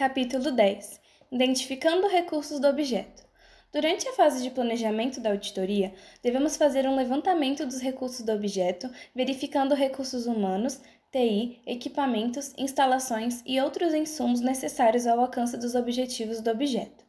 Capítulo 10 Identificando recursos do objeto. Durante a fase de planejamento da auditoria, devemos fazer um levantamento dos recursos do objeto, verificando recursos humanos, TI, equipamentos, instalações e outros insumos necessários ao alcance dos objetivos do objeto.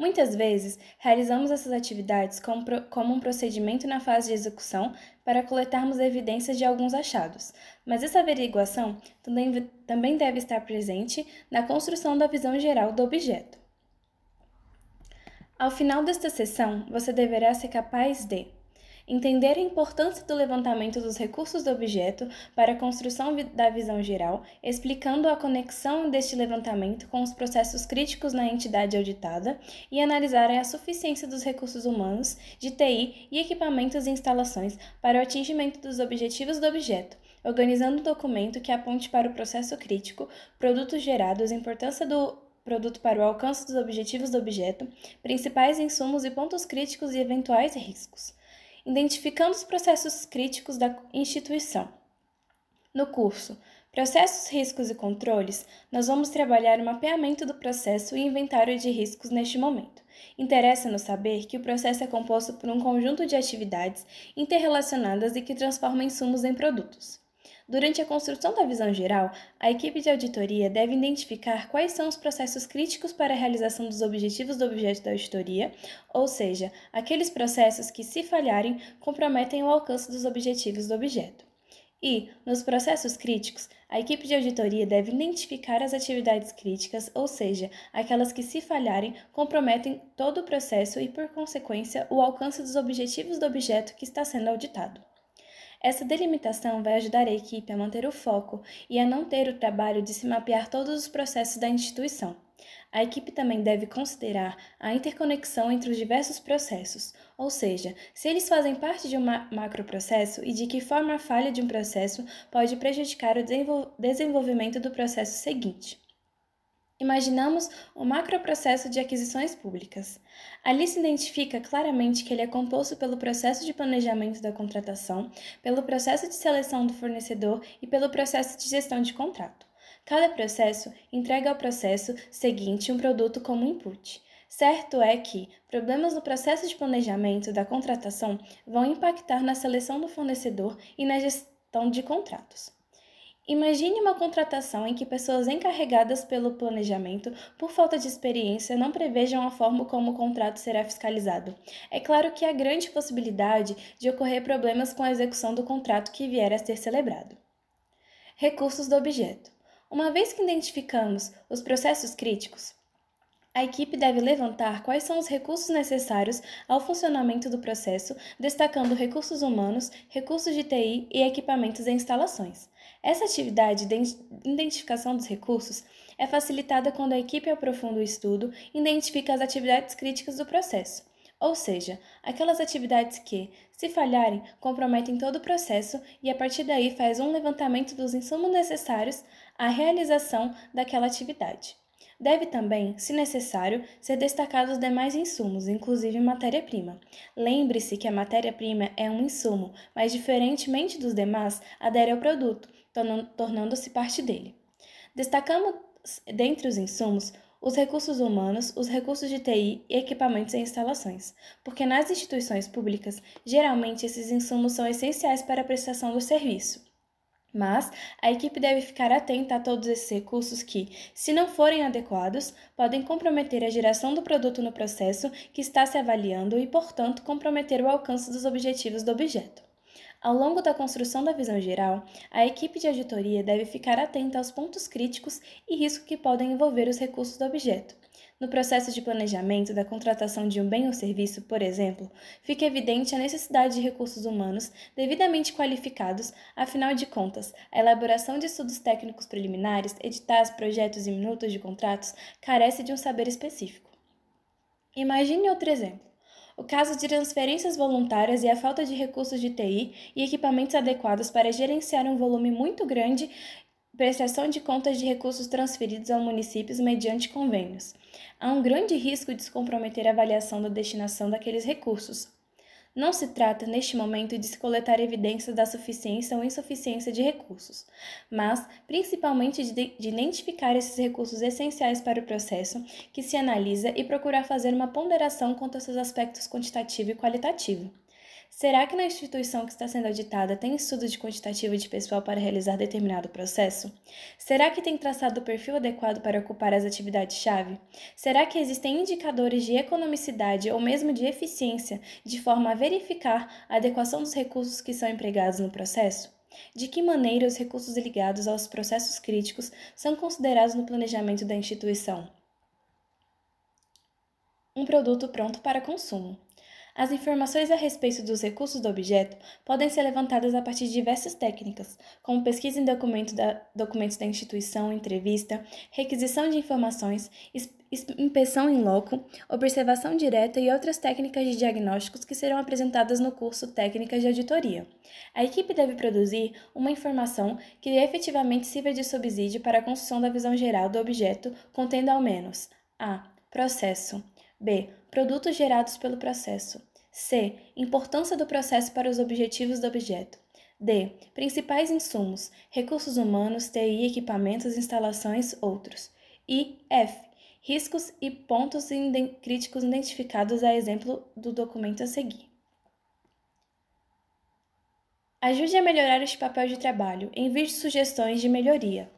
Muitas vezes, realizamos essas atividades como, um procedimento na fase de execução para coletarmos evidências de alguns achados, mas essa averiguação também deve estar presente na construção da visão geral do objeto. Ao final desta sessão, você deverá ser capaz de entender a importância do levantamento dos recursos do objeto para a construção da visão geral, explicando a conexão deste levantamento com os processos críticos na entidade auditada e analisar a suficiência dos recursos humanos, de TI e equipamentos e instalações para o atingimento dos objetivos do objeto, organizando um documento que aponte para o processo crítico, produtos gerados, importância do produto para o alcance dos objetivos do objeto, principais insumos e pontos críticos e eventuais riscos identificando os processos críticos da instituição. No curso Processos, Riscos e Controles, nós vamos trabalhar o mapeamento do processo e inventário de riscos neste momento. Interessa-nos saber que o processo é composto por um conjunto de atividades interrelacionadas e que transformam insumos em produtos. Durante a construção da visão geral, a equipe de auditoria deve identificar quais são os processos críticos para a realização dos objetivos do objeto da auditoria, ou seja, aqueles processos que, se falharem, comprometem o alcance dos objetivos do objeto. E, nos processos críticos, a equipe de auditoria deve identificar as atividades críticas, ou seja, aquelas que, se falharem, comprometem todo o processo e, por consequência, o alcance dos objetivos do objeto que está sendo auditado. Essa delimitação vai ajudar a equipe a manter o foco e a não ter o trabalho de se mapear todos os processos da instituição. A equipe também deve considerar a interconexão entre os diversos processos, ou seja, se eles fazem parte de um macroprocesso e de que forma a falha de um processo pode prejudicar o desenvolvimento do processo seguinte. Imaginamos o macroprocesso de aquisições públicas. Ali se identifica claramente que ele é composto pelo processo de planejamento da contratação, pelo processo de seleção do fornecedor e pelo processo de gestão de contrato. Cada processo entrega ao processo seguinte um produto como input. Certo é que problemas no processo de planejamento da contratação vão impactar na seleção do fornecedor e na gestão de contratos. Imagine uma contratação em que pessoas encarregadas pelo planejamento, por falta de experiência, não prevejam a forma como o contrato será fiscalizado. É claro que há grande possibilidade de ocorrer problemas com a execução do contrato que vier a ser celebrado. Recursos do objeto. Uma vez que identificamos os processos críticos, a equipe deve levantar quais são os recursos necessários ao funcionamento do processo, destacando recursos humanos, recursos de TI e equipamentos e instalações. Essa atividade de identificação dos recursos é facilitada quando a equipe aprofunda o estudo e identifica as atividades críticas do processo, ou seja, aquelas atividades que, se falharem, comprometem todo o processo e a partir daí faz um levantamento dos insumos necessários à realização daquela atividade. Deve também, se necessário, ser destacado os demais insumos, inclusive matéria-prima. Lembre-se que a matéria-prima é um insumo, mas diferentemente dos demais, adere ao produto, tornando-se parte dele. Destacamos dentre os insumos os recursos humanos, os recursos de TI e equipamentos e instalações, porque nas instituições públicas, geralmente esses insumos são essenciais para a prestação do serviço. Mas a equipe deve ficar atenta a todos esses recursos que, se não forem adequados, podem comprometer a geração do produto no processo que está se avaliando e, portanto, comprometer o alcance dos objetivos do objeto. Ao longo da construção da visão geral, a equipe de auditoria deve ficar atenta aos pontos críticos e riscos que podem envolver os recursos do objeto no processo de planejamento da contratação de um bem ou serviço, por exemplo, fica evidente a necessidade de recursos humanos devidamente qualificados, afinal de contas, a elaboração de estudos técnicos preliminares, editais, projetos e minutos de contratos carece de um saber específico. Imagine outro exemplo. O caso de transferências voluntárias e a falta de recursos de TI e equipamentos adequados para gerenciar um volume muito grande prestação de contas de recursos transferidos ao municípios mediante convênios. Há um grande risco de se comprometer a avaliação da destinação daqueles recursos. Não se trata, neste momento, de se coletar evidências da suficiência ou insuficiência de recursos, mas principalmente de, de, identificar esses recursos essenciais para o processo que se analisa e procurar fazer uma ponderação quanto aos seus aspectos quantitativo e qualitativo. Será que na instituição que está sendo auditada tem estudo de quantitativo de pessoal para realizar determinado processo? Será que tem traçado o perfil adequado para ocupar as atividades-chave? Será que existem indicadores de economicidade ou mesmo de eficiência de forma a verificar a adequação dos recursos que são empregados no processo? De que maneira os recursos ligados aos processos críticos são considerados no planejamento da instituição? Um produto pronto para consumo. As informações a respeito dos recursos do objeto podem ser levantadas a partir de diversas técnicas, como pesquisa em documento da, documentos da instituição, entrevista, requisição de informações, inspeção em loco, observação direta e outras técnicas de diagnósticos que serão apresentadas no curso Técnicas de Auditoria. A equipe deve produzir uma informação que efetivamente sirva de subsídio para a construção da visão geral do objeto, contendo ao menos a. Processo B. Produtos gerados pelo processo. C. Importância do processo para os objetivos do objeto. D. Principais insumos, recursos humanos, TI, equipamentos, instalações, outros. E F. Riscos e pontos críticos identificados a exemplo do documento a seguir. Ajude a melhorar este papel de trabalho. Envie sugestões de melhoria.